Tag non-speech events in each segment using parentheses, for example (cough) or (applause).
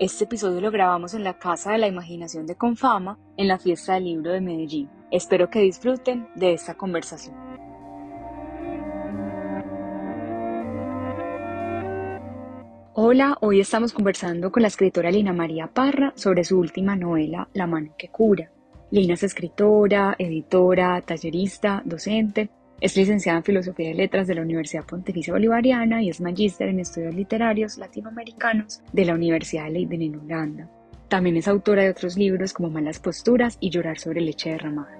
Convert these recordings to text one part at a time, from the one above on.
Este episodio lo grabamos en la Casa de la Imaginación de Confama en la Fiesta del Libro de Medellín. Espero que disfruten de esta conversación. Hola, hoy estamos conversando con la escritora Lina María Parra sobre su última novela, La mano que cura. Lina es escritora, editora, tallerista, docente es licenciada en Filosofía y Letras de la Universidad Pontificia Bolivariana y es magíster en Estudios Literarios Latinoamericanos de la Universidad de Leiden en Holanda. También es autora de otros libros como Malas Posturas y Llorar sobre leche derramada.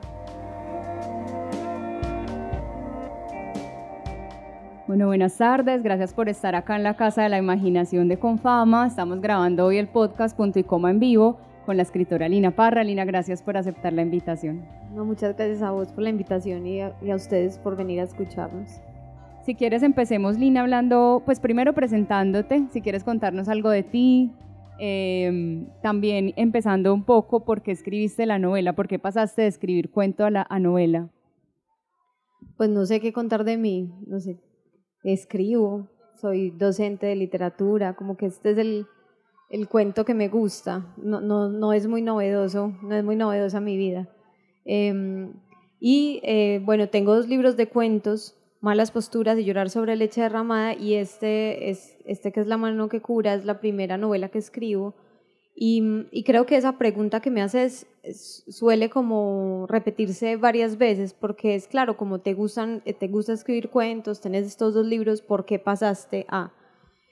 Bueno, buenas tardes, gracias por estar acá en la Casa de la Imaginación de Confama. Estamos grabando hoy el podcast Punto y Coma en vivo con la escritora Lina Parra. Lina, gracias por aceptar la invitación. No, muchas gracias a vos por la invitación y a, ustedes por venir a escucharnos. Si quieres empecemos, Lina, hablando, pues primero presentándote, si quieres contarnos algo de ti, em, también empezando un poco por qué escribiste la novela, por qué pasaste de escribir cuento a, la, a novela. Pues no sé qué contar de mí, no sé, escribo, soy docente de literatura, como que este es el, el cuento que me gusta, no, no, no es muy novedoso, no es muy novedosa mi vida. Em, y eh, bueno, tengo dos libros de cuentos, Malas posturas y Llorar sobre leche derramada, y este, es, este que es La mano que cura, es la primera novela que escribo. Y, y creo que esa pregunta que me haces suele como repetirse varias veces, porque es claro, como te, gustan, te gusta escribir cuentos, tenés estos dos libros, ¿por qué pasaste a?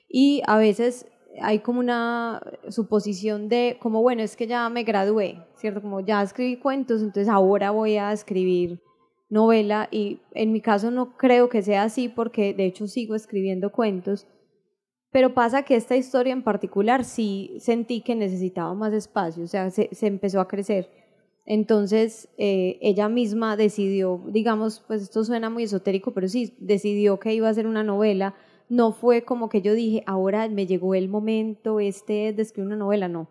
Y a veces hay como una suposición de, como bueno, es que ya me gradué, ¿cierto? Como ya escribí cuentos, entonces ahora voy a escribir novela y en mi caso no creo que sea así porque de hecho sigo escribiendo cuentos, pero pasa que esta historia en particular sí sentí que necesitaba más espacio, o sea, se, empezó a crecer. Entonces eh, ella misma decidió, digamos, pues esto suena muy esotérico, pero sí, decidió que iba a ser una novela no fue como que yo dije, ahora me llegó el momento este de escribir una novela, no.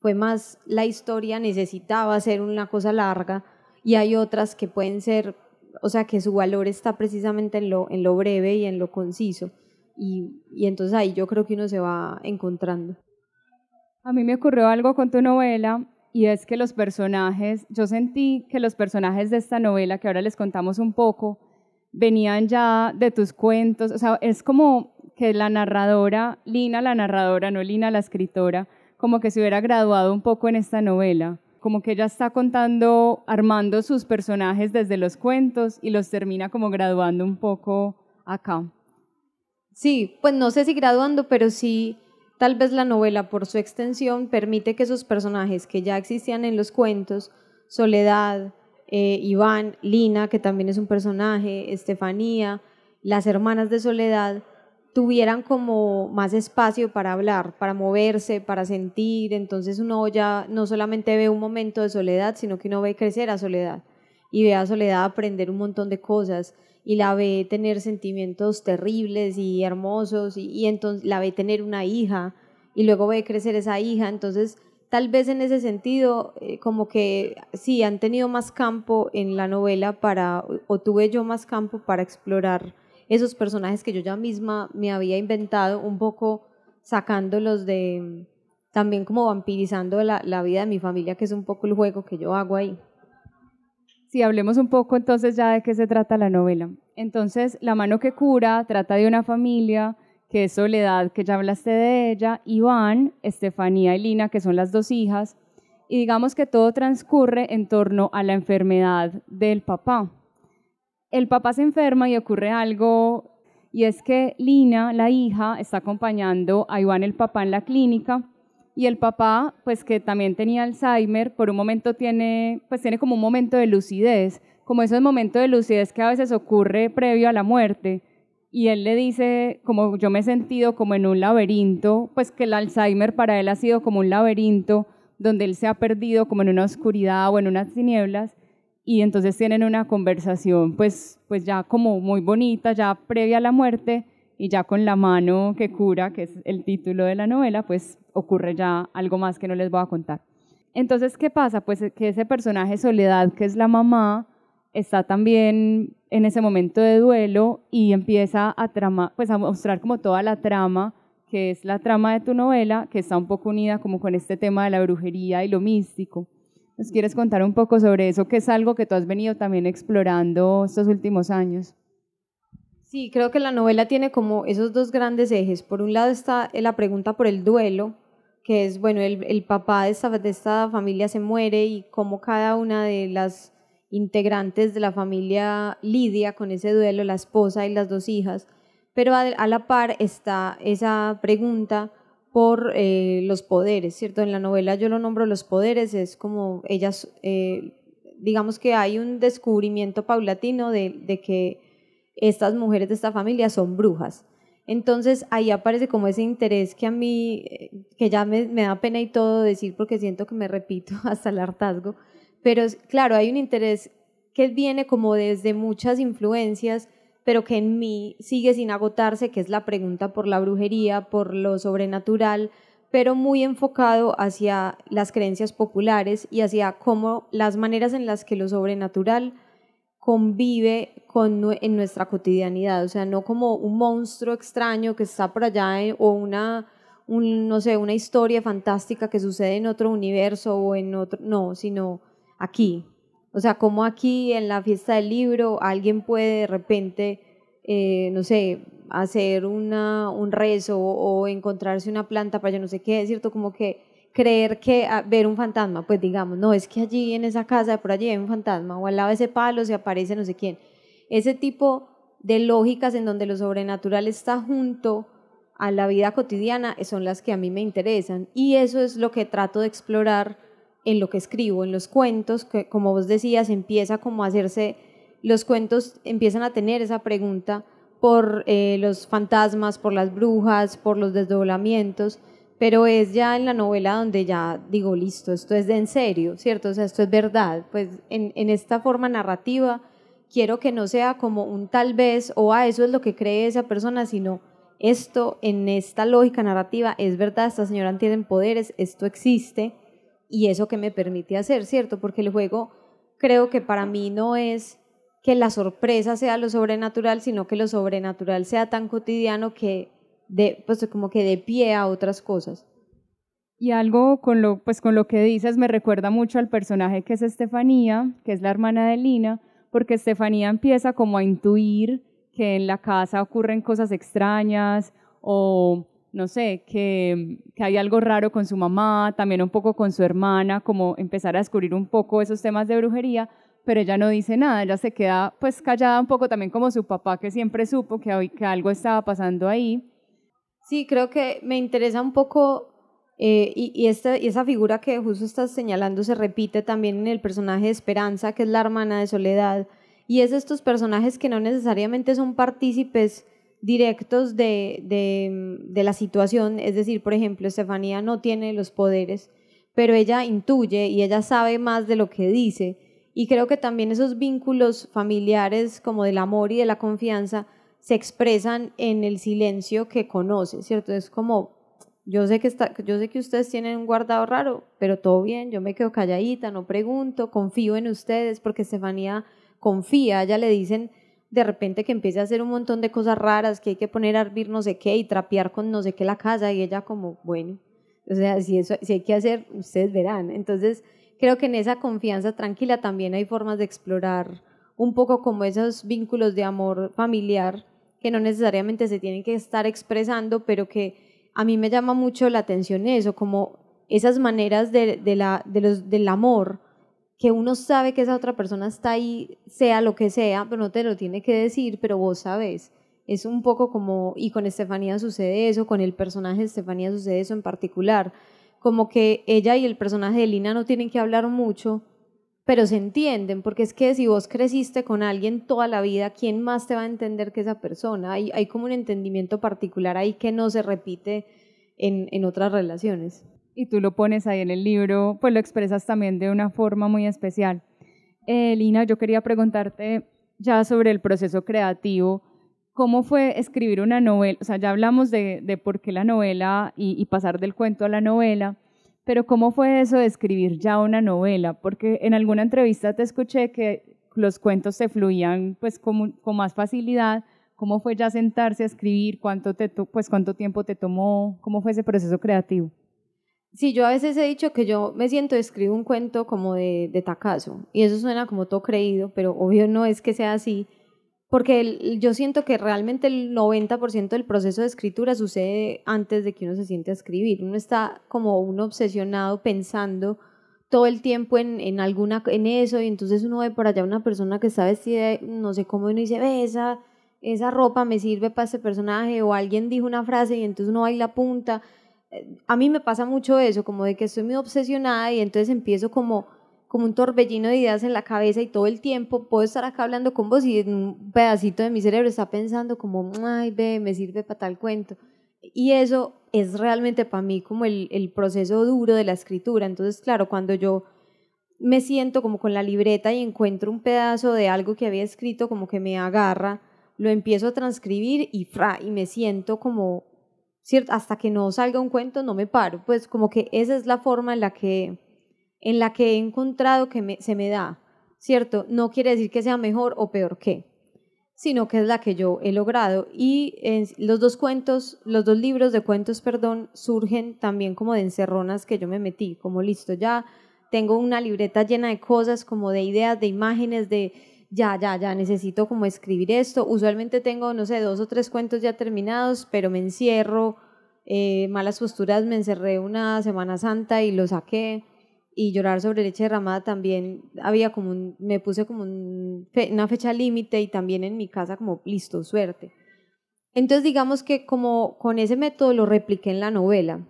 Fue más la historia necesitaba ser una cosa larga y hay otras que pueden ser, o sea, que su valor está precisamente en lo, en lo breve y en lo conciso. Y, y entonces ahí yo creo que uno se va encontrando. A mí me ocurrió algo con tu novela y es que los personajes, yo sentí que los personajes de esta novela, que ahora les contamos un poco, venían ya de tus cuentos, o sea, es como que la narradora, Lina la narradora, no Lina la escritora, como que se hubiera graduado un poco en esta novela, como que ella está contando, armando sus personajes desde los cuentos y los termina como graduando un poco acá. Sí, pues no sé si graduando, pero sí tal vez la novela por su extensión permite que esos personajes que ya existían en los cuentos, Soledad, eh, Iván, Lina, que también es un personaje, Estefanía, las hermanas de Soledad, tuvieran como más espacio para hablar, para moverse, para sentir. Entonces uno ya no solamente ve un momento de soledad, sino que uno ve crecer a Soledad y ve a Soledad aprender un montón de cosas y la ve tener sentimientos terribles y hermosos y, y entonces la ve tener una hija y luego ve crecer esa hija. Entonces tal vez en ese sentido, eh, como que sí, han tenido más campo en la novela para, o tuve yo más campo para explorar esos personajes que yo ya misma me había inventado, un poco sacándolos de, también como vampirizando la, la vida de mi familia, que es un poco el juego que yo hago ahí. Sí, hablemos un poco entonces ya de qué se trata la novela. Entonces, La mano que cura trata de una familia que es Soledad, que ya hablaste de ella, Iván, Estefanía y Lina, que son las dos hijas, y digamos que todo transcurre en torno a la enfermedad del papá. El papá se enferma y ocurre algo, y es que Lina, la hija, está acompañando a Iván el papá en la clínica, y el papá, pues que también tenía Alzheimer, por un momento tiene, pues tiene como un momento de lucidez, como esos momentos de lucidez que a veces ocurre previo a la muerte, y él le dice, como yo me he sentido como en un laberinto, pues que el Alzheimer para él ha sido como un laberinto donde él se ha perdido como en una oscuridad o en unas tinieblas y entonces tienen una conversación pues, pues ya como muy bonita, ya previa a la muerte y ya con la mano que cura, que es el título de la novela, pues ocurre ya algo más que no les voy a contar. Entonces, ¿qué pasa? Pues que ese personaje Soledad, que es la mamá, está también en ese momento de duelo y empieza a trama, pues a mostrar como toda la trama que es la trama de tu novela, que está un poco unida como con este tema de la brujería y lo místico. ¿Nos quieres contar un poco sobre eso, que es algo que tú has venido también explorando estos últimos años? Sí, creo que la novela tiene como esos dos grandes ejes. Por un lado está la pregunta por el duelo, que es, bueno, el, papá de esta, de esta familia se muere y cómo cada una de las integrantes de la familia lidia con ese duelo, la esposa y las dos hijas pero a, la par está esa pregunta por eh, los poderes, ¿cierto? En la novela yo lo nombro los poderes, es como ellas, eh, digamos que hay un descubrimiento paulatino de, que estas mujeres de esta familia son brujas. Entonces ahí aparece como ese interés que a mí, eh, que ya me, me, da pena y todo decir porque siento que me repito (laughs) hasta el hartazgo, pero claro, hay un interés que viene como desde muchas influencias pero que en mí sigue sin agotarse, que es la pregunta por la brujería, por lo sobrenatural, pero muy enfocado hacia las creencias populares y hacia cómo las maneras en las que lo sobrenatural convive con, en nuestra cotidianidad, o sea, no como un monstruo extraño que está por allá eh, o una, no sé, una historia fantástica que sucede en otro universo o en otro, no, sino aquí, o sea, como aquí en la fiesta del libro alguien puede de repente, eh, no sé, hacer una, un rezo o, encontrarse una planta para yo no sé qué, cierto, como que creer que ah, ver un fantasma, pues digamos, no, es que allí en esa casa, por allí hay un fantasma, o al lado de ese palo se aparece no sé quién. Ese tipo de lógicas en donde lo sobrenatural está junto a la vida cotidiana son las que a mí me interesan. Y eso es lo que trato de explorar en lo que escribo, en los cuentos, que como vos decías, empieza como a hacerse, los cuentos empiezan a tener esa pregunta por eh, los fantasmas, por las brujas, por los desdoblamientos, pero es ya en la novela donde ya digo, listo, esto es de en serio, ¿cierto? O sea, esto es verdad. Pues en, esta forma narrativa quiero que no sea como un tal vez o a ah, eso es lo que cree esa persona, sino esto en esta lógica narrativa es verdad, esta señora tiene poderes, esto existe y eso que me permite hacer, ¿cierto? Porque el juego creo que para mí no es que la sorpresa sea lo sobrenatural, sino que lo sobrenatural sea tan cotidiano que de, pues como que de pie a otras cosas. Y algo con lo, pues con lo que dices me recuerda mucho al personaje que es Estefanía, que es la hermana de Lina, porque Estefanía empieza como a intuir que en la casa ocurren cosas extrañas o no sé, que, hay algo raro con su mamá, también un poco con su hermana, como empezar a descubrir un poco esos temas de brujería, pero ella no dice nada, ella se queda pues callada un poco también como su papá que siempre supo que, que algo estaba pasando ahí. Sí, creo que me interesa un poco eh, y, y, esta, y esa figura que justo estás señalando se repite también en el personaje de Esperanza, que es la hermana de Soledad, y es estos personajes que no necesariamente son partícipes directos de, de, la situación, es decir, por ejemplo, Estefanía no tiene los poderes, pero ella intuye y ella sabe más de lo que dice. Y creo que también esos vínculos familiares como del amor y de la confianza se expresan en el silencio que conoce, ¿cierto? Es como, yo sé que, está, yo sé que ustedes tienen un guardado raro, pero todo bien, yo me quedo calladita, no pregunto, confío en ustedes porque Estefanía confía, ella le dicen, de repente que empiece a hacer un montón de cosas raras, que hay que poner a hervir no sé qué y trapear con no sé qué la casa y ella como, bueno, o sea, si, eso, si hay que hacer, ustedes verán. Entonces, creo que en esa confianza tranquila también hay formas de explorar un poco como esos vínculos de amor familiar que no necesariamente se tienen que estar expresando, pero que a mí me llama mucho la atención eso, como esas maneras de, de la, de los, del amor que uno sabe que esa otra persona está ahí, sea lo que sea, pero no te lo tiene que decir, pero vos sabes. Es un poco como, y con Estefanía sucede eso, con el personaje de Estefanía sucede eso en particular, como que ella y el personaje de Lina no tienen que hablar mucho, pero se entienden, porque es que si vos creciste con alguien toda la vida, ¿quién más te va a entender que esa persona? Hay, hay como un entendimiento particular ahí que no se repite en, en otras relaciones y tú lo pones ahí en el libro, pues lo expresas también de una forma muy especial. Eh, Lina, yo quería preguntarte ya sobre el proceso creativo. ¿Cómo fue escribir una novela? O sea, ya hablamos de, de por qué la novela y, pasar del cuento a la novela, pero ¿cómo fue eso de escribir ya una novela? Porque en alguna entrevista te escuché que los cuentos se fluían pues con, con más facilidad, ¿Cómo fue ya sentarse a escribir? ¿Cuánto, te pues, ¿Cuánto tiempo te tomó? ¿Cómo fue ese proceso creativo? Sí, yo a veces he dicho que yo me siento escribo un cuento como de, de tacazo y eso suena como todo creído, pero obvio no es que sea así, porque yo siento que realmente el 90% del proceso de escritura sucede antes de que uno se siente a escribir. Uno está como uno obsesionado pensando todo el tiempo en, en, alguna, en eso y entonces uno ve por allá una persona que está vestida, no sé cómo, uno dice, ve, esa, esa ropa me sirve para ese personaje o alguien dijo una frase y entonces uno va y la apunta. A mí me pasa mucho eso, como de que estoy muy obsesionada y entonces empiezo como como un torbellino de ideas en la cabeza y todo el tiempo puedo estar acá hablando con vos y un pedacito de mi cerebro está pensando como, ay, ve, me sirve para tal cuento. Y eso es realmente para mí como el, el proceso duro de la escritura. Entonces, claro, cuando yo me siento como con la libreta y encuentro un pedazo de algo que había escrito, como que me agarra, lo empiezo a transcribir y, fra, y me siento como, ¿cierto? hasta que no salga un cuento no me paro. Pues como que esa es la forma en la que en la que he encontrado que se me da, ¿cierto? No quiere decir que sea mejor o peor que, sino que es la que yo he logrado. Y los dos cuentos, los dos libros de cuentos, perdón, surgen también como de encerronas que yo me metí, como listo, ya tengo una libreta llena de cosas, como de ideas, de imágenes, de ya, ya, ya, necesito como escribir esto. Usualmente tengo, no sé, dos o tres cuentos ya terminados, pero me encierro, eh, malas posturas, me encerré una Semana Santa y lo saqué y llorar sobre leche derramada también había como un, me puse como una fecha límite y también en mi casa como listo, suerte. Entonces digamos que como con ese método lo repliqué en la novela.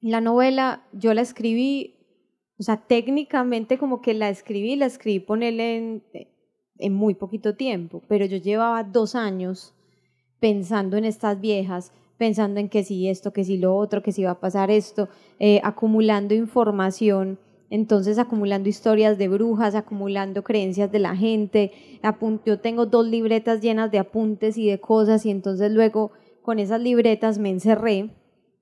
La novela yo la escribí, o sea, técnicamente como que la escribí, la escribí ponerle en, en muy poquito tiempo, pero yo llevaba dos años pensando en estas viejas, pensando en que si esto, que si lo otro, que si va a pasar esto, eh, acumulando información entonces acumulando historias de brujas, acumulando creencias de la gente. Yo tengo dos libretas llenas de apuntes y de cosas y entonces luego con esas libretas me encerré.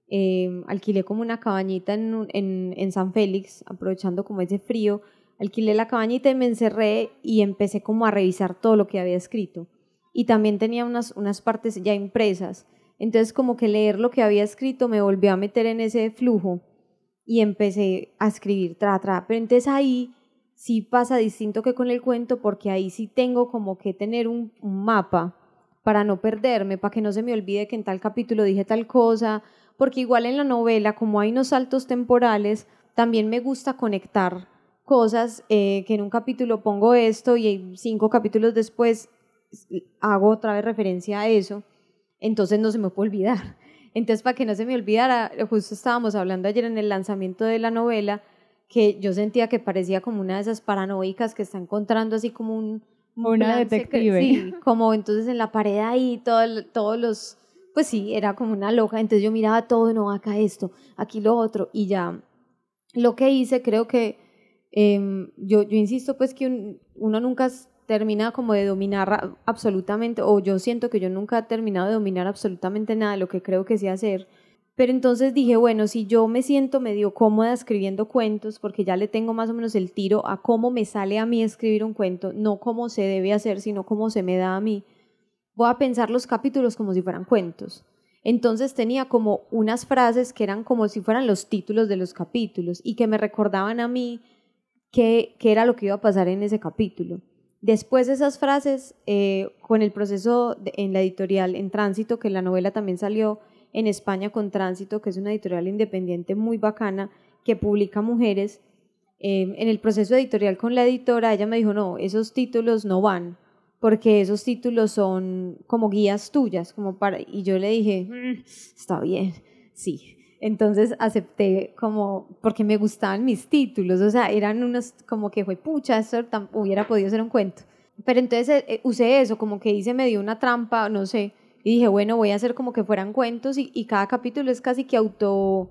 Eh, alquilé como una cabañita en, en, San Félix, aprovechando como ese frío. Alquilé la cabañita y me encerré y empecé como a revisar todo lo que había escrito. Y también tenía unas, unas partes ya impresas. Entonces como que leer lo que había escrito me volvió a meter en ese flujo y empecé a escribir tra, tra. Pero entonces ahí sí pasa distinto que con el cuento porque ahí sí tengo como que tener un, mapa para no perderme, para que no se me olvide que en tal capítulo dije tal cosa, porque igual en la novela, como hay unos saltos temporales, también me gusta conectar cosas eh, que en un capítulo pongo esto y cinco capítulos después hago otra vez referencia a eso, entonces no se me puede olvidar. (laughs) Entonces, para que no se me olvidara, justo estábamos hablando ayer en el lanzamiento de la novela, que yo sentía que parecía como una de esas paranoicas que está encontrando así como un... una detective. Sí, como entonces en la pared ahí, todo, todos los... Pues sí, era como una loca, entonces yo miraba todo, no, acá esto, aquí lo otro, y ya lo que hice, creo que em, yo, insisto pues que uno nunca termina como de dominar absolutamente, o yo siento que yo nunca he terminado de dominar absolutamente nada de lo que creo que sé hacer. Pero entonces dije, bueno, si yo me siento medio cómoda escribiendo cuentos, porque ya le tengo más o menos el tiro a cómo me sale a mí escribir un cuento, no cómo se debe hacer, sino cómo se me da a mí, voy a pensar los capítulos como si fueran cuentos. Entonces tenía como unas frases que eran como si fueran los títulos de los capítulos y que me recordaban a mí qué, qué era lo que iba a pasar en ese capítulo. Después de esas frases, eh, con el proceso en la editorial En Tránsito, que la novela también salió en España con Tránsito, que es una editorial independiente muy bacana que publica mujeres, em, en el proceso editorial con la editora, ella me dijo, no, esos títulos no van, porque esos títulos son como guías tuyas, como para, y yo le dije, mm, está bien, sí. Entonces acepté como, porque me gustaban mis títulos, o sea, eran unos como que fue, pucha, eso hubiera podido ser un cuento. Pero entonces eh, eh, usé eso, como que hice me dio una trampa, no sé, y dije, bueno, voy a hacer como que fueran cuentos y, y cada capítulo es casi que auto,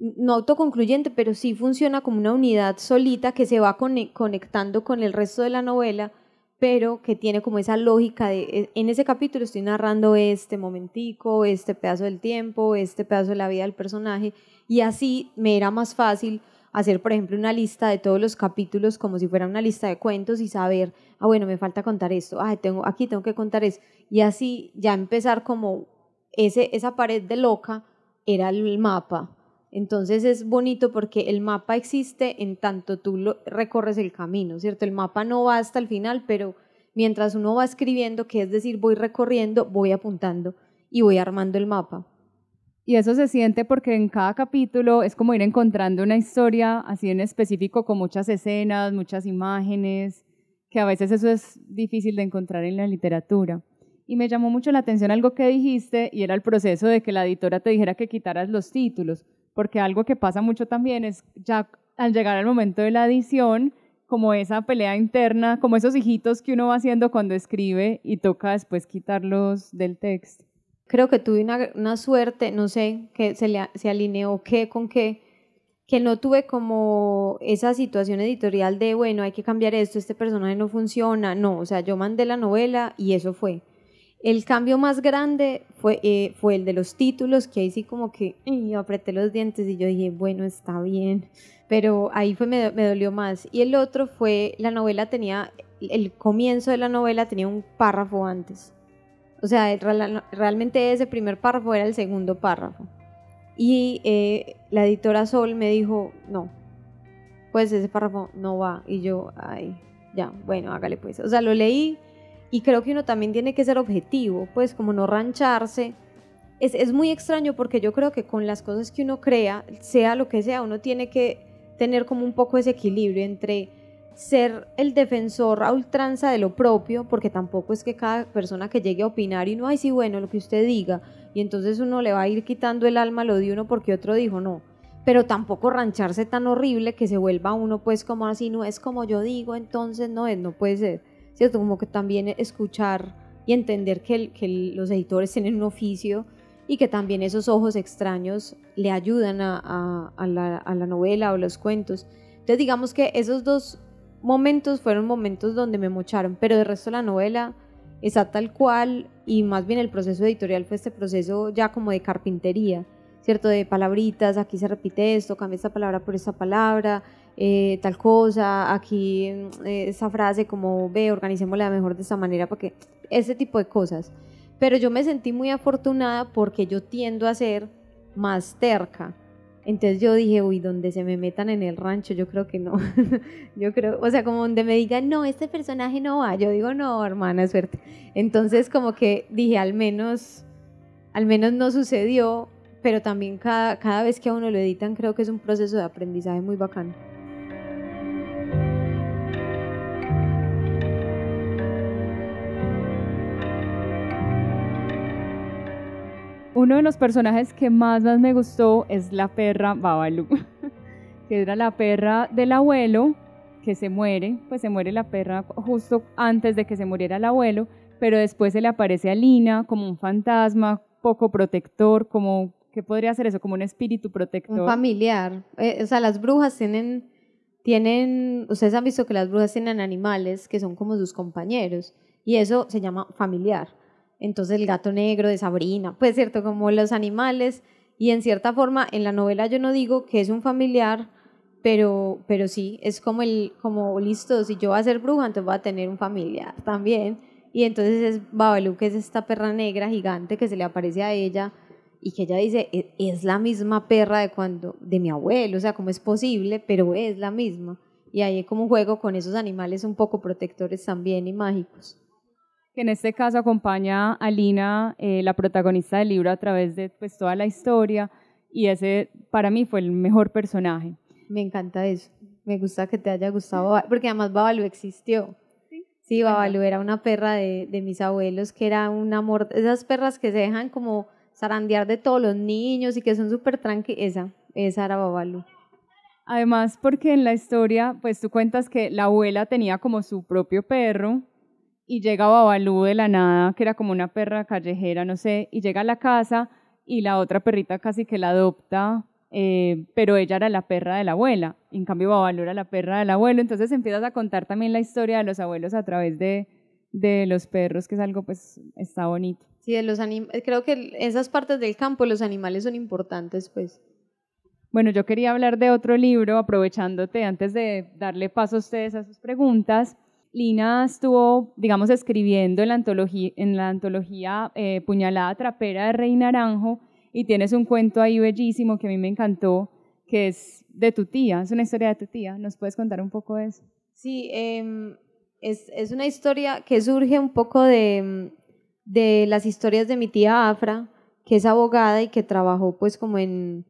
no autoconcluyente, pero sí funciona como una unidad solita que se va conectando con el resto de la novela pero que tiene como esa lógica de, e, en ese capítulo estoy narrando este momentico, este pedazo del tiempo, este pedazo de la vida del personaje, y así me era más fácil hacer, por ejemplo, una lista de todos los capítulos como si fuera una lista de cuentos y saber, ah, bueno, me falta contar esto, ah, tengo, aquí tengo que contar eso. Y así ya empezar como ese, esa pared de loca era el mapa. Entonces es bonito porque el mapa existe en tanto tú lo, recorres el camino, ¿cierto? El mapa no va hasta el final, pero mientras uno va escribiendo, que es decir, voy recorriendo, voy apuntando y voy armando el mapa. Y eso se siente porque en cada capítulo es como ir encontrando una historia así en específico con muchas escenas, muchas imágenes, que a veces eso es difícil de encontrar en la literatura. Y me llamó mucho la atención algo que dijiste y era el proceso de que la editora te dijera que quitaras los títulos, porque algo que pasa mucho también es ya al llegar al momento de la edición, como esa pelea interna, como esos hijitos que uno va haciendo cuando escribe y toca después quitarlos del texto creo que tuve una, suerte, no sé, que se, le, se alineó qué con qué, que no tuve como esa situación editorial de, bueno, hay que cambiar esto, este personaje no funciona, no, o sea, yo mandé la novela y eso fue. El cambio más grande fue, eh, fue el de los títulos, que ahí sí como que yo apreté los dientes y yo dije, bueno, está bien, pero ahí fue, me, me dolió más. Y el otro fue, la novela tenía, el comienzo de la novela tenía un párrafo antes. O sea, realmente ese primer párrafo era el segundo párrafo. Y eh, la editora Sol me dijo, no, pues ese párrafo no va. Y yo, ay, ya, bueno, hágale pues. O sea, lo leí y creo que uno también tiene que ser objetivo, pues como no rancharse. Es, es muy extraño porque yo creo que con las cosas que uno crea, sea lo que sea, uno tiene que tener como un poco ese equilibrio entre ser el defensor a ultranza de lo propio, porque tampoco es que cada persona que llegue a opinar y no, ay, sí, bueno, lo que usted diga, y entonces uno le va a ir quitando el alma lo de uno porque otro dijo no, pero tampoco rancharse tan horrible que se vuelva uno pues como así, no es como yo digo, entonces no es, no puede ser, ¿cierto? Como que también escuchar y entender que, los editores tienen un oficio y que también esos ojos extraños le ayudan a, a, la, a la novela o los cuentos. Entonces digamos que esos dos momentos fueron momentos donde me mocharon, pero de resto la novela está tal cual y más bien el proceso editorial fue este proceso ya como de carpintería, ¿cierto? De palabritas, aquí se repite esto, cambia esta palabra por esta palabra, eh, tal cosa, aquí eh, esa frase como ve, organicémosla mejor de esta manera, porque ese tipo de cosas. Pero yo me sentí muy afortunada porque yo tiendo a ser más terca. Entonces yo dije, uy, donde se me metan en el rancho, yo creo que no. (laughs) yo creo, o sea, como donde me digan, no, este personaje no va. Yo digo, no, hermana, suerte. Entonces como que dije, al menos, al menos no sucedió, pero también cada, cada vez que a uno lo editan creo que es un proceso de aprendizaje muy bacano. Uno de los personajes que más, más me gustó es la perra Babalu, (laughs) que era la perra del abuelo que se muere, pues se muere la perra justo antes de que se muriera el abuelo, pero después se le aparece a Lina como un fantasma poco protector, como, ¿qué podría ser eso? Como un espíritu protector. Un familiar. Eh, o sea, las brujas tienen, tienen, ustedes han visto que las brujas tienen animales que son como sus compañeros, y eso se llama familiar entonces el gato negro de Sabrina, pues cierto, como los animales, y en cierta forma en la novela yo no digo que es un familiar, pero, pero sí, es como el, como listo, si yo voy a ser bruja, entonces voy a tener un familiar también, y entonces es Babalu, que es esta perra negra gigante que se le aparece a ella, y que ella dice, e, es la misma perra de cuando, de mi abuelo, o sea, ¿cómo es posible? Pero es la misma. Y ahí como un juego con esos animales un poco protectores también y mágicos que en este caso acompaña a Lina, eh, la protagonista del libro, a través de pues, toda la historia, y ese para mí fue el mejor personaje. Me encanta eso, me gusta que te haya gustado, porque además Babalu existió. Sí, Babalu era una perra de, de mis abuelos, que era un amor, esas perras que se dejan como zarandear de todos los niños y que son súper tranquilas, esa, esa era Babalu. Además, porque en la historia, pues tú cuentas que la abuela tenía como su propio perro, y llega Babalú de la nada, que era como una perra callejera, no sé, y llega a la casa y la otra perrita casi que la adopta, eh, pero ella era la perra de la abuela, en cambio Babalú era la perra del abuelo, entonces empiezas a contar también la historia de los abuelos a través de, de los perros, que es algo pues está bonito. Sí, de los creo que esas partes del campo los animales son importantes pues. Bueno, yo quería hablar de otro libro, aprovechándote antes de darle paso a ustedes a sus preguntas. Lina estuvo, digamos, escribiendo en la antología, en la antología eh, Puñalada Trapera de Rey Naranjo y tienes un cuento ahí bellísimo que a mí me encantó, que es de tu tía, es una historia de tu tía. ¿Nos puedes contar un poco de eso? Sí, em, es, es, una historia que surge un poco de, de las historias de mi tía Afra, que es abogada y que trabajó pues como en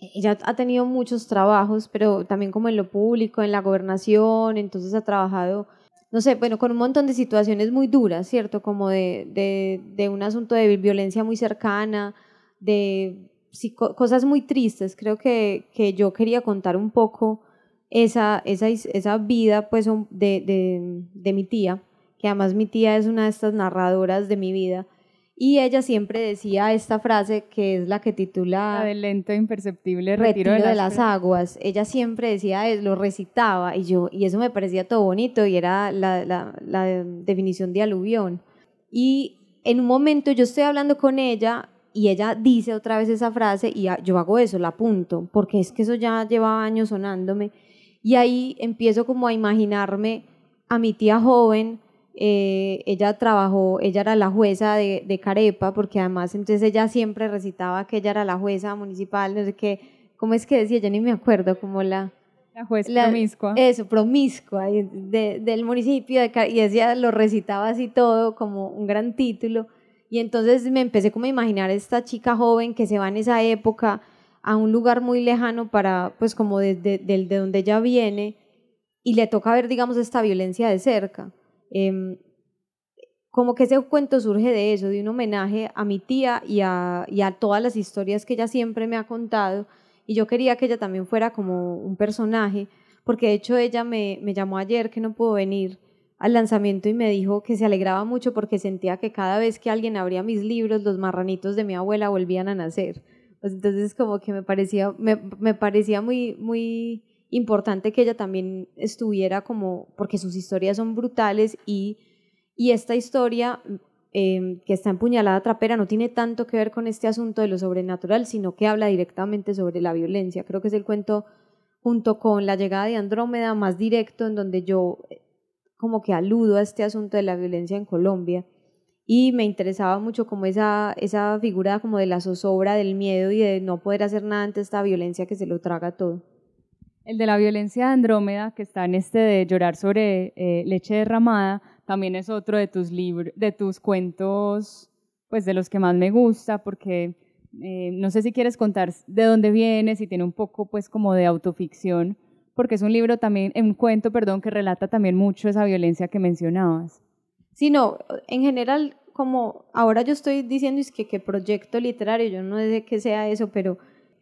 ella ha tenido muchos trabajos, pero también como en lo público, en la gobernación, entonces ha trabajado, no sé, bueno, con un montón de situaciones muy duras, ¿cierto? Como de, de, de un asunto de violencia muy cercana, de cosas muy tristes. Creo que, que, yo quería contar un poco esa, esa, esa vida pues, de, de mi tía, que además mi tía es una de estas narradoras de mi vida y ella siempre decía esta frase que es la que titula... La del lento e imperceptible retiro, de, las, aguas. Ella siempre decía, lo recitaba y yo y eso me parecía todo bonito y era la, la, la definición de aluvión. Y en un momento yo estoy hablando con ella y ella dice otra vez esa frase y yo hago eso, la apunto, porque es que eso ya llevaba años sonándome. Y ahí empiezo como a imaginarme a mi tía joven eh, ella trabajó, ella era la jueza de, de, Carepa, porque además entonces ella siempre recitaba que ella era la jueza municipal, no sé qué, ¿cómo es que decía? Yo ni me acuerdo, como la... La jueza promiscua. Eso, promiscua, de, del municipio, de, y ella lo recitaba así todo como un gran título. Y entonces me empecé como a imaginar esta chica joven que se va en esa época a un lugar muy lejano para, pues como desde de, de donde ella viene, y le toca ver, digamos, esta violencia de cerca. Em, como que ese cuento surge de eso, de un homenaje a mi tía y a, todas las historias que ella siempre me ha contado. Y yo quería que ella también fuera como un personaje, porque de hecho ella me, llamó ayer que no pudo venir al lanzamiento y me dijo que se alegraba mucho porque sentía que cada vez que alguien abría mis libros, los marranitos de mi abuela volvían a nacer. Pues entonces como que me parecía, me parecía muy, muy importante que ella también estuviera como, porque sus historias son brutales y, y esta historia em, que está empuñalada trapera no tiene tanto que ver con este asunto de lo sobrenatural, sino que habla directamente sobre la violencia. Creo que es el cuento junto con la llegada de Andrómeda más directo en donde yo eh, como que aludo a este asunto de la violencia en Colombia y me interesaba mucho como esa, esa figura como de la zozobra, del miedo y de no poder hacer nada ante esta violencia que se lo traga todo. El de la violencia de Andrómeda, que está en este de llorar sobre eh, leche derramada, también es otro de tus libros, de tus cuentos, pues de los que más me gusta, porque eh, no sé si quieres contar de dónde viene, si tiene un poco pues como de autoficción, porque es un libro también, un cuento, perdón, que relata también mucho esa violencia que mencionabas. Sí, no, en general, como ahora yo estoy diciendo es que qué proyecto literario, yo no sé qué sea eso, pero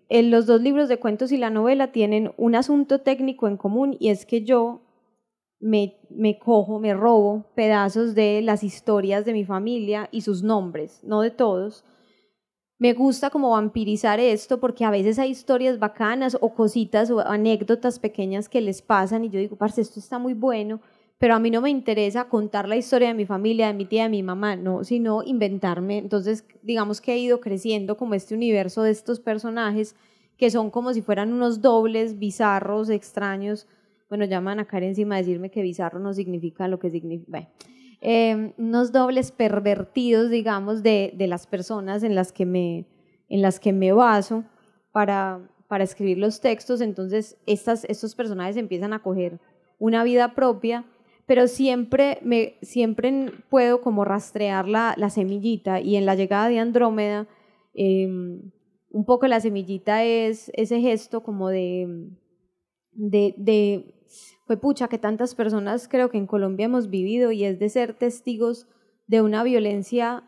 los dos libros de cuentos y la novela tienen un asunto técnico en común y es que yo me, me, cojo, me robo pedazos de las historias de mi familia y sus nombres, no de todos. Me gusta como vampirizar esto porque a veces hay historias bacanas o cositas o anécdotas pequeñas que les pasan y yo digo, parce, esto está muy bueno, pero a mí no me interesa contar la historia de mi familia, de mi tía, de mi mamá, no, sino inventarme. Entonces, digamos que he ido creciendo como este universo de estos personajes que son como si fueran unos dobles bizarros, extraños. Bueno, llaman acá encima a decirme que bizarro no significa lo que significa. Em, unos dobles pervertidos, digamos, de, de, las personas en las que me, en las que me baso para, para escribir los textos. Entonces, estas, estos personajes empiezan a coger una vida propia pero siempre, me, siempre puedo como rastrear la, la semillita y en la llegada de Andrómeda, em, un poco la semillita es ese gesto como de, de, de, fue pucha, que tantas personas creo que en Colombia hemos vivido y es de ser testigos de una violencia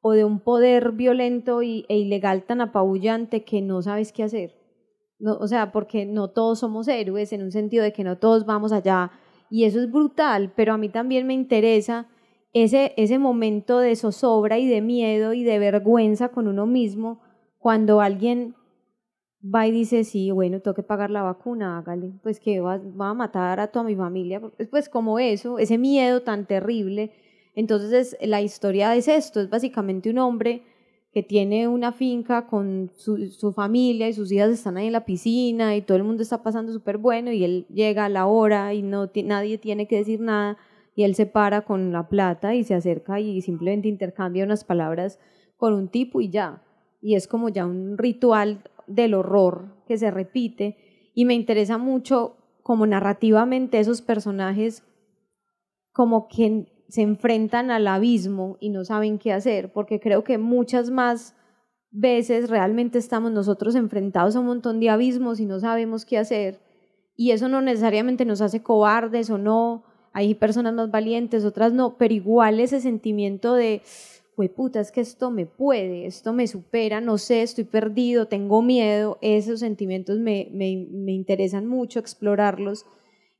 o de un poder violento y, e ilegal tan apabullante que no sabes qué hacer. No, o sea, porque no todos somos héroes en un sentido de que no todos vamos allá y eso es brutal, pero a mí también me interesa ese, ese momento de zozobra y de miedo y de vergüenza con uno mismo cuando alguien va y dice, sí, bueno, tengo que pagar la vacuna, hágale, pues que va, va a matar a toda mi familia, pues como eso, ese miedo tan terrible. Entonces la historia es esto, es básicamente un hombre que tiene una finca con su, su, familia y sus hijas están ahí en la piscina y todo el mundo está pasando súper bueno y él llega a la hora y no nadie tiene que decir nada y él se para con la plata y se acerca y simplemente intercambia unas palabras con un tipo y ya. Y es como ya un ritual del horror que se repite y me interesa mucho como narrativamente esos personajes como que se enfrentan al abismo y no saben qué hacer, porque creo que muchas más veces realmente estamos nosotros enfrentados a un montón de abismos y no sabemos qué hacer. Y eso no necesariamente nos hace cobardes o no, hay personas más valientes, otras no, pero igual ese sentimiento de, güey, puta, es que esto me puede, esto me supera, no sé, estoy perdido, tengo miedo, esos sentimientos me, me, me interesan mucho explorarlos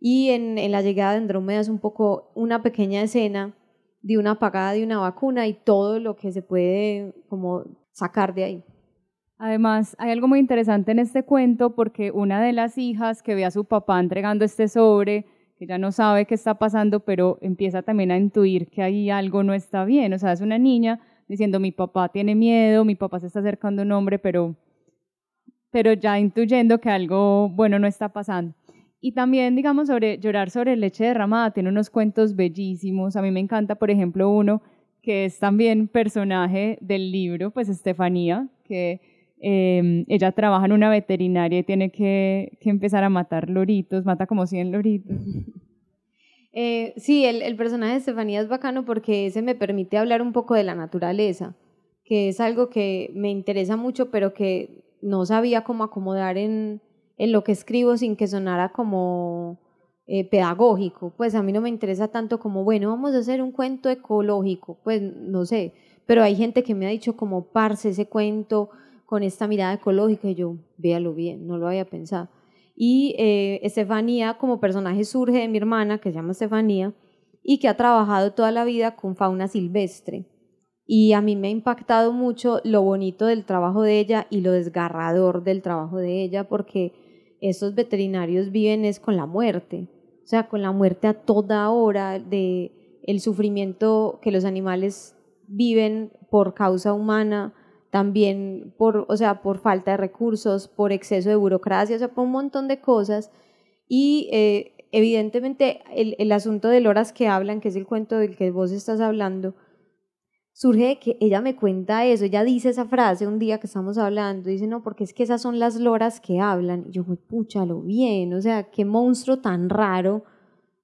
y en, la llegada de Andrómeda es un poco una pequeña escena de una apagada de una vacuna y todo lo que se puede como sacar de ahí. Además, hay algo muy interesante en este cuento porque una de las hijas que ve a su papá entregando este sobre, que ya no sabe qué está pasando, pero empieza también a intuir que ahí algo no está bien. O sea, es una niña diciendo, mi papá tiene miedo, mi papá se está acercando a un hombre, pero, pero ya intuyendo que algo bueno no está pasando. Y también, digamos, sobre llorar sobre leche derramada, tiene unos cuentos bellísimos. A mí me encanta, por ejemplo, uno que es también personaje del libro, pues Estefanía, que eh, ella trabaja en una veterinaria y tiene que, que, empezar a matar loritos, mata como 100 loritos. (laughs) Eh, sí, el, el, personaje de Estefanía es bacano porque ese me permite hablar un poco de la naturaleza, que es algo que me interesa mucho, pero que no sabía cómo acomodar en, en lo que escribo sin que sonara como eh, pedagógico. Pues a mí no me interesa tanto como, bueno, vamos a hacer un cuento ecológico, pues no sé, pero hay gente que me ha dicho como, parce, ese cuento con esta mirada ecológica y yo, véalo bien, no lo había pensado. Y eh, Estefanía como personaje surge de mi hermana, que se llama Estefanía, y que ha trabajado toda la vida con fauna silvestre. Y a mí me ha impactado mucho lo bonito del trabajo de ella y lo desgarrador del trabajo de ella, porque estos veterinarios viven es con la muerte, o sea, con la muerte a toda hora de el sufrimiento que los animales viven por causa humana, también por, o sea, por falta de recursos, por exceso de burocracia, o sea, por un montón de cosas. Y eh, evidentemente el, el asunto de loras que hablan, que es el cuento del que vos estás hablando, surge de que ella me cuenta eso, ella dice esa frase un día que estamos hablando, dice, no, porque es que esas son las loras que hablan. Y yo, lo bien, o sea, qué monstruo tan raro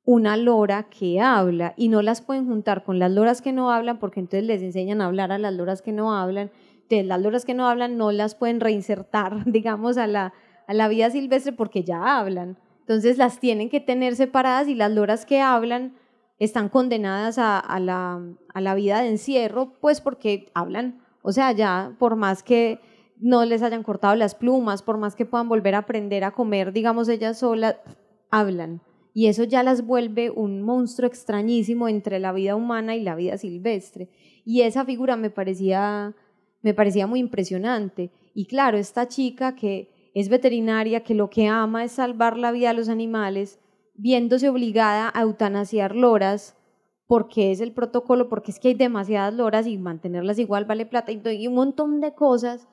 una lora que habla y no las pueden juntar con las loras que no hablan porque entonces les enseñan a hablar a las loras que no hablan. Entonces las loras que no hablan no las pueden reinsertar, (laughs) digamos, a la, a la vida silvestre porque ya hablan. Entonces las tienen que tener separadas y las loras que hablan están condenadas a, la, la vida de encierro, pues porque hablan, o sea, ya por más que no les hayan cortado las plumas, por más que puedan volver a aprender a comer, digamos, ellas solas, hablan. Y eso ya las vuelve un monstruo extrañísimo entre la vida humana y la vida silvestre. Y esa figura me parecía, me parecía muy impresionante. Y claro, esta chica que es veterinaria, que lo que ama es salvar la vida de los animales, viéndose obligada a eutanasiar loras porque es el protocolo, porque es que hay demasiadas loras y mantenerlas igual vale plata y, un montón de cosas.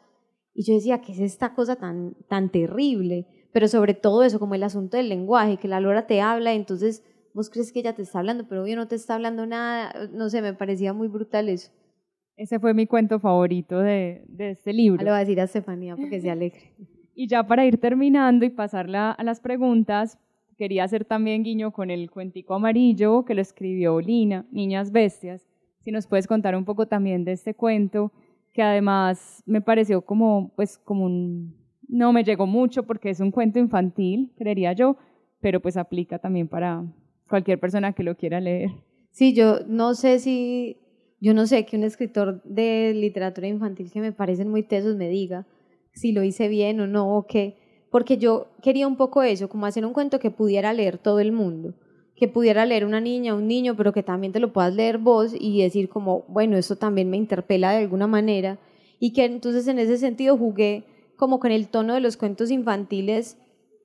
Y yo decía, ¿qué es esta cosa tan, tan terrible? Pero sobre todo eso, como el asunto del lenguaje, que la lora te habla, entonces vos crees que ella te está hablando, pero obvio no te está hablando nada. No sé, me parecía muy brutal eso. Ese fue mi cuento favorito de, de este libro. Le voy a decir a Estefanía porque se alegre. (laughs) Y ya para ir terminando y pasarla a las preguntas, quería hacer también guiño con el cuentico amarillo que lo escribió Lina, Niñas Bestias. Si nos puedes contar un poco también de este cuento, que además me pareció como, pues, como un, no me llegó mucho porque es un cuento infantil, creería yo, pero pues aplica también para cualquier persona que lo quiera leer. Sí, yo no sé si, yo no sé que un escritor de literatura infantil que me parecen muy tesos me diga si lo hice bien o no, o qué porque yo quería un poco eso, como hacer un cuento que pudiera leer todo el mundo, que pudiera leer una niña, un niño, pero que también te lo puedas leer vos y decir como, bueno, eso también me interpela de alguna manera, y que entonces en ese sentido jugué como con el tono de los cuentos infantiles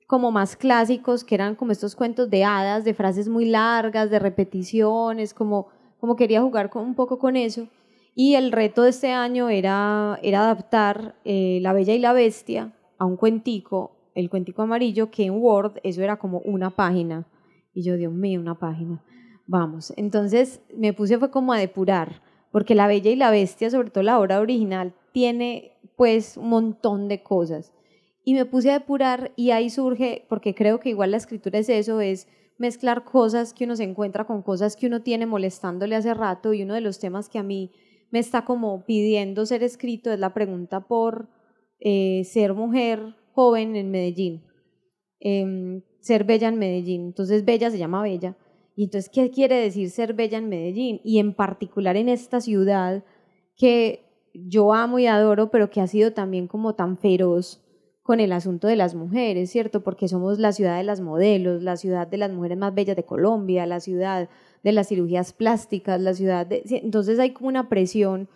como más clásicos, que eran como estos cuentos de hadas, de frases muy largas, de repeticiones, como, como quería jugar un poco con eso. Y el reto de este año era, era adaptar eh, La Bella y la Bestia a un cuentico, el cuentico amarillo, que en Word eso era como una página. Y yo, Dios mío, una página. Vamos, entonces me puse fue como a depurar, porque La Bella y la Bestia, sobre todo la obra original, tiene pues un montón de cosas. Y me puse a depurar y ahí surge, porque creo que igual la escritura es eso, es mezclar cosas que uno se encuentra con cosas que uno tiene molestándole hace rato y uno de los temas que a mí me está como pidiendo ser escrito es la pregunta por eh, ser mujer joven en Medellín, em, ser bella en Medellín. Entonces bella se llama bella. Y entonces, ¿qué quiere decir ser bella en Medellín? Y en particular en esta ciudad que yo amo y adoro, pero que ha sido también como tan feroz con el asunto de las mujeres, ¿cierto? Porque somos la ciudad de las modelos, la ciudad de las mujeres más bellas de Colombia, la ciudad de las cirugías plásticas, la ciudad de... Entonces hay como una presión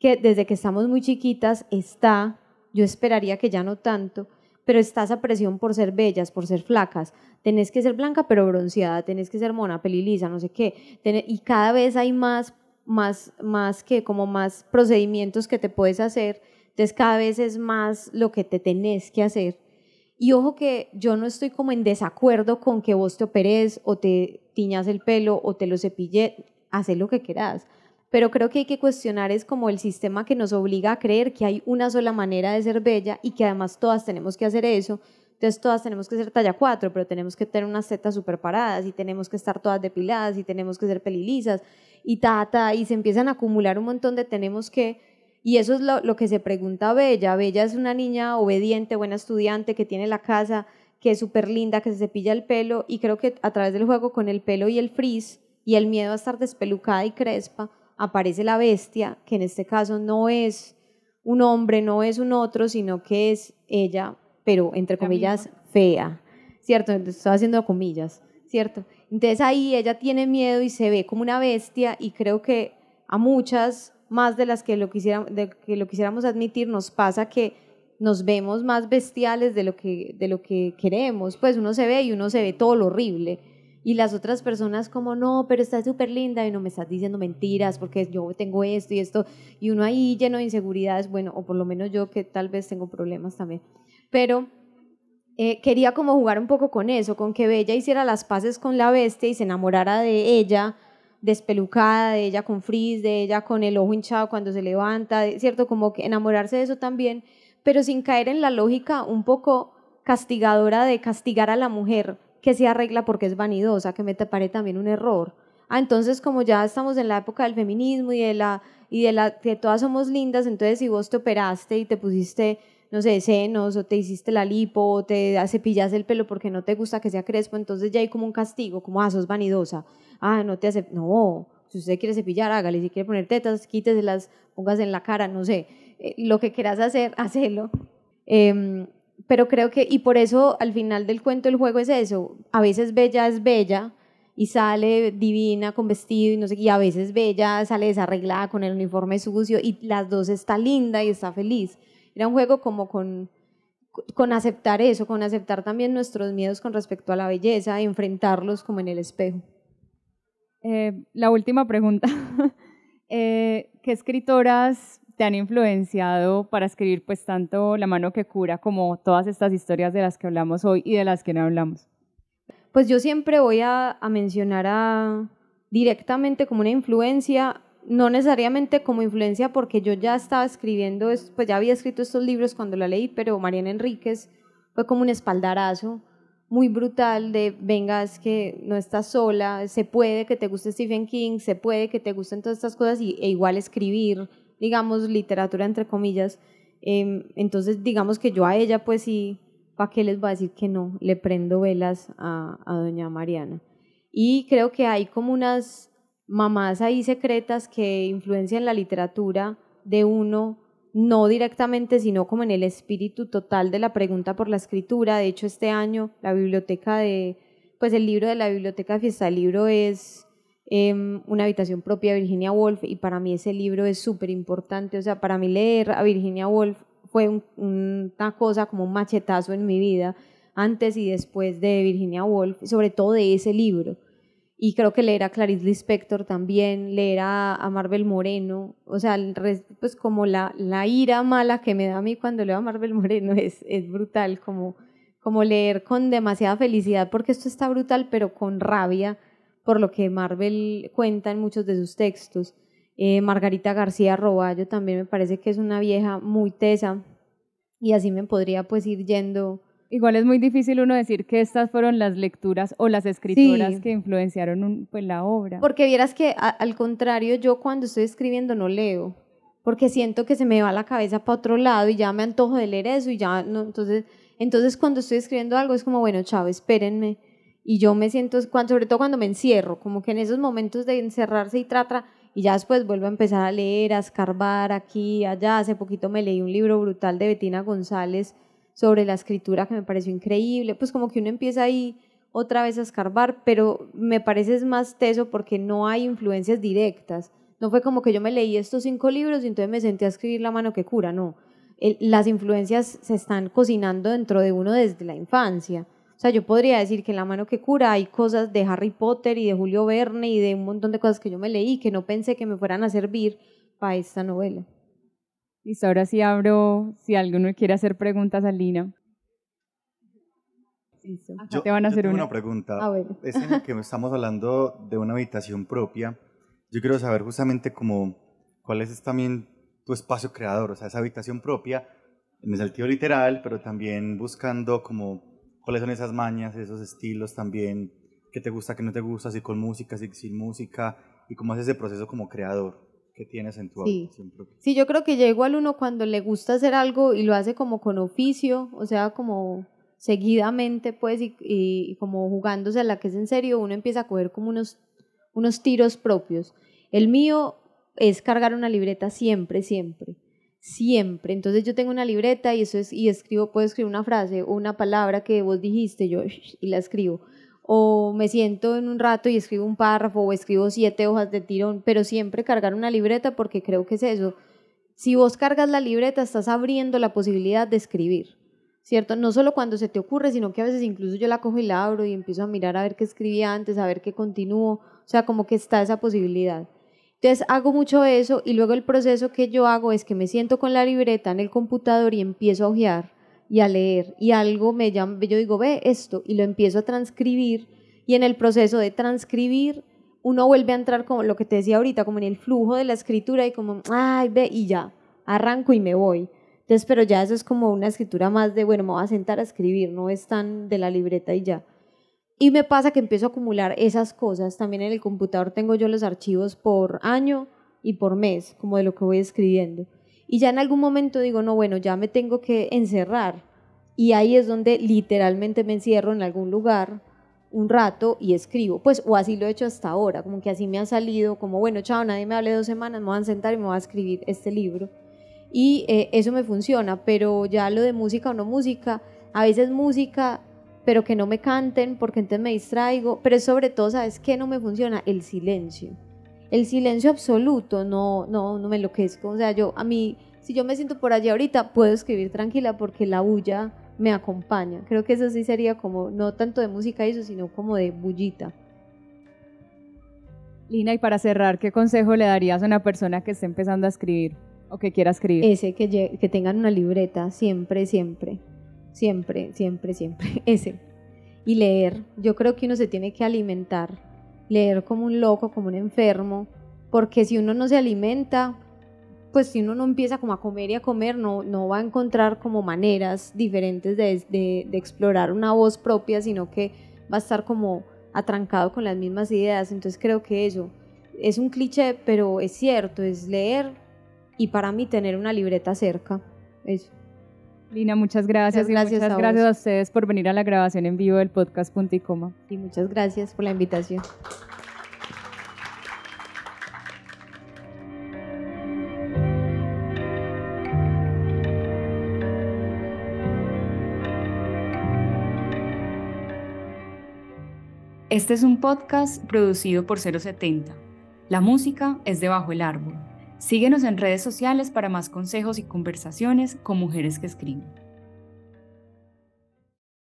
que desde que estamos muy chiquitas está, yo esperaría que ya no tanto, pero está esa presión por ser bellas, por ser flacas. Tenés que ser blanca pero bronceada, tenés que ser mona, pelilisa, no sé qué. Y cada vez hay más más, más que como más procedimientos que te puedes hacer, entonces cada vez es más lo que te tenés que hacer. Y ojo que yo no estoy como en desacuerdo con que vos te operes o te tiñas el pelo o te lo cepille, haz lo que quieras. Pero creo que hay que cuestionar es como el sistema que nos obliga a creer que hay una sola manera de ser bella y que además todas tenemos que hacer eso. Entonces todas tenemos que ser talla 4, pero tenemos que tener unas tetas super paradas y tenemos que estar todas depiladas y tenemos que ser pelilisas y ta, y se empiezan a acumular un montón de tenemos que, y eso es lo, que se pregunta Bella. Bella es una niña obediente, buena estudiante, que tiene la casa, que es súper linda, que se cepilla el pelo, y creo que a través del juego con el pelo y el frizz y el miedo a estar despelucada y crespa, aparece la bestia, que en este caso no es un hombre, no es un otro, sino que es ella, pero entre comillas, fea, ¿cierto? Estoy haciendo comillas, ¿cierto? Entonces ahí ella tiene miedo y se ve como una bestia y creo que a muchas más de las que lo, quisiéramos, de que lo quisiéramos admitir nos pasa que nos vemos más bestiales de lo, que, de lo que queremos. Pues uno se ve y uno se ve todo lo horrible. Y las otras personas como, no, pero está súper linda y no me estás diciendo mentiras porque yo tengo esto y esto. Y uno ahí lleno de inseguridades, bueno, o por lo menos yo que tal vez tengo problemas también. Pero eh, quería como jugar un poco con eso, con que Bella hiciera las paces con la bestia y se enamorara de ella, despelucada, de ella con frizz, de ella con el ojo hinchado cuando se levanta, ¿cierto? Como que enamorarse de eso también, pero sin caer en la lógica un poco castigadora de castigar a la mujer que se arregla porque es vanidosa, que me parece también un error. Ah, entonces como ya estamos en la época del feminismo y de la y de la que todas somos lindas, entonces si vos te operaste y te pusiste no sé, senos o te hiciste la lipo o te cepillas el pelo porque no te gusta que sea crespo, entonces ya hay como un castigo, como, ah, sos vanidosa, ah, no te hace, no, si usted quiere cepillar, hágale, si quiere poner tetas, quíteselas, póngase en la cara, no sé, eh, lo que quieras hacer, (laughs) hacelo. Em, pero creo que, y por eso al final del cuento el juego es eso, a veces Bella es bella y sale divina con vestido y no sé, y a veces Bella sale desarreglada con el uniforme sucio y las dos está linda y está feliz. Era un juego como con, con aceptar eso, con aceptar también nuestros miedos con respecto a la belleza, enfrentarlos como en el espejo. Eh, la última pregunta. (laughs) Eh, ¿Qué escritoras te han influenciado para escribir pues tanto La mano que cura como todas estas historias de las que hablamos hoy y de las que no hablamos? Pues yo siempre voy a, mencionar a, directamente como una influencia no necesariamente como influencia porque yo ya estaba escribiendo, pues ya había escrito estos libros cuando la leí, pero Mariana Enríquez fue como un espaldarazo muy brutal de, venga, es que no estás sola, se puede que te guste Stephen King, se puede que te gusten todas estas cosas y, e igual escribir, digamos, literatura entre comillas. Em, entonces, digamos que yo a ella, pues sí, ¿para qué les voy a decir que no? Le prendo velas a, a doña Mariana. Y creo que hay como unas mamás ahí secretas que influencian la literatura de uno, no directamente, sino como en el espíritu total de la pregunta por la escritura. De hecho, este año la biblioteca de, pues el libro de la biblioteca de Fiesta del Libro es em, una habitación propia de Virginia Woolf y para mí ese libro es súper importante. O sea, para mí leer a Virginia Woolf fue una cosa como un machetazo en mi vida antes y después de Virginia Woolf, sobre todo de ese libro y creo que leer a Clarice Lispector también, leer a, a Marvel Moreno, o sea, pues como la, la ira mala que me da a mí cuando leo a Marvel Moreno es, es brutal, como, como leer con demasiada felicidad, porque esto está brutal, pero con rabia por lo que Marvel cuenta en muchos de sus textos. Eh, Margarita García Roballo también me parece que es una vieja muy tesa y así me podría pues ir yendo Igual es muy difícil uno decir que estas fueron las lecturas o las escritoras que influenciaron pues, la obra. Porque vieras que al contrario, yo cuando estoy escribiendo no leo, porque siento que se me va la cabeza para otro lado y ya me antojo de leer eso y ya no, entonces, entonces cuando estoy escribiendo algo es como, bueno, chao, espérenme. Y yo me siento, sobre todo cuando me encierro, como que en esos momentos de encerrarse y trata, y ya después vuelvo a empezar a leer, a escarbar aquí, allá. Hace poquito me leí un libro brutal de Betina González, sobre la escritura que me pareció increíble, pues como que uno empieza ahí otra vez a escarbar, pero me parece es más teso porque no hay influencias directas. No fue como que yo me leí estos cinco libros y entonces me senté a escribir La mano que cura, no. las influencias se están cocinando dentro de uno desde la infancia. O sea, yo podría decir que en La mano que cura hay cosas de Harry Potter y de Julio Verne y de un montón de cosas que yo me leí que no pensé que me fueran a servir para esta novela. Listo, ahora sí abro si alguno quiere hacer preguntas a Lina. Yo, te van a hacer una. una. pregunta. Ah, es en el que estamos hablando de una habitación propia. Yo quiero saber justamente cómo, cuál es también tu espacio creador, o sea, esa habitación propia en el sentido literal, pero también buscando como cuáles son esas mañas, esos estilos también, qué te gusta, qué no te gusta, si con música, si sin música, y cómo haces ese proceso como creador que tienes en tu sí. Sí, yo creo que ya igual uno cuando le gusta hacer algo y lo hace como con oficio, o sea, como seguidamente, pues, y, como jugándose a la que es en serio, uno empieza a coger como unos, unos tiros propios. El mío es cargar una libreta siempre, siempre, siempre. Entonces yo tengo una libreta y eso es, y escribo, puedo escribir una frase o una palabra que vos dijiste, yo, y la escribo o me siento en un rato y escribo un párrafo o escribo siete hojas de tirón, pero siempre cargar una libreta porque creo que es eso. Si vos cargas la libreta, estás abriendo la posibilidad de escribir, ¿cierto? No solo cuando se te ocurre, sino que a veces incluso yo la cojo y la abro y empiezo a mirar a ver qué escribí antes, a ver qué continúo, o sea, como que está esa posibilidad. Entonces hago mucho eso y luego el proceso que yo hago es que me siento con la libreta en el computador y empiezo a hojear y a leer y algo me llama, yo digo, ve esto y lo empiezo a transcribir y en el proceso de transcribir uno vuelve a entrar como lo que te decía ahorita, como en el flujo de la escritura y como, ay, ve y ya, arranco y me voy. Entonces, pero ya eso es como una escritura más de, bueno, me voy a sentar a escribir, no es tan de la libreta y ya. Y me pasa que empiezo a acumular esas cosas. También en el computador tengo yo los archivos por año y por mes, como de lo que voy escribiendo. Y ya en algún momento digo, no, bueno, ya me tengo que encerrar. Y ahí es donde literalmente me encierro en algún lugar un rato y escribo. Pues, o así lo he hecho hasta ahora, como que así me ha salido, como, bueno, chao, nadie me hable dos semanas, me voy a sentar y me voy a escribir este libro. Y eh, eso me funciona, pero ya lo de música o no música, a veces música, pero que no me canten porque entonces me distraigo, pero sobre todo, ¿sabes qué no me funciona? El silencio el silencio absoluto no, no, no me enloquezco. O sea, yo, a mí, si yo me siento por allí ahorita, puedo escribir tranquila porque la bulla me acompaña. Creo que eso sí sería como, no tanto de música eso, sino como de bullita. Lina, y para cerrar, ¿qué consejo le darías a una persona que esté empezando a escribir o que quiera escribir? Ese, que, que tengan una libreta, siempre, siempre, siempre, siempre, siempre, (laughs) ese. Y leer, yo creo que uno se tiene que alimentar leer como un loco, como un enfermo, porque si uno no se alimenta, pues si uno no empieza como a comer y a comer, no, no va a encontrar como maneras diferentes de, de, explorar una voz propia, sino que va a estar como atrancado con las mismas ideas. Entonces creo que eso es un cliché, pero es cierto, es leer y para mí tener una libreta cerca. Eso. Lina, muchas gracias. Muchas gracias, y muchas a gracias a ustedes por venir a la grabación en vivo del podcast Punto y Coma. Y muchas gracias por la invitación. Este es un podcast producido por 070. La música es de Bajo el Árbol. Síguenos en redes sociales para más consejos y conversaciones con mujeres que escriben.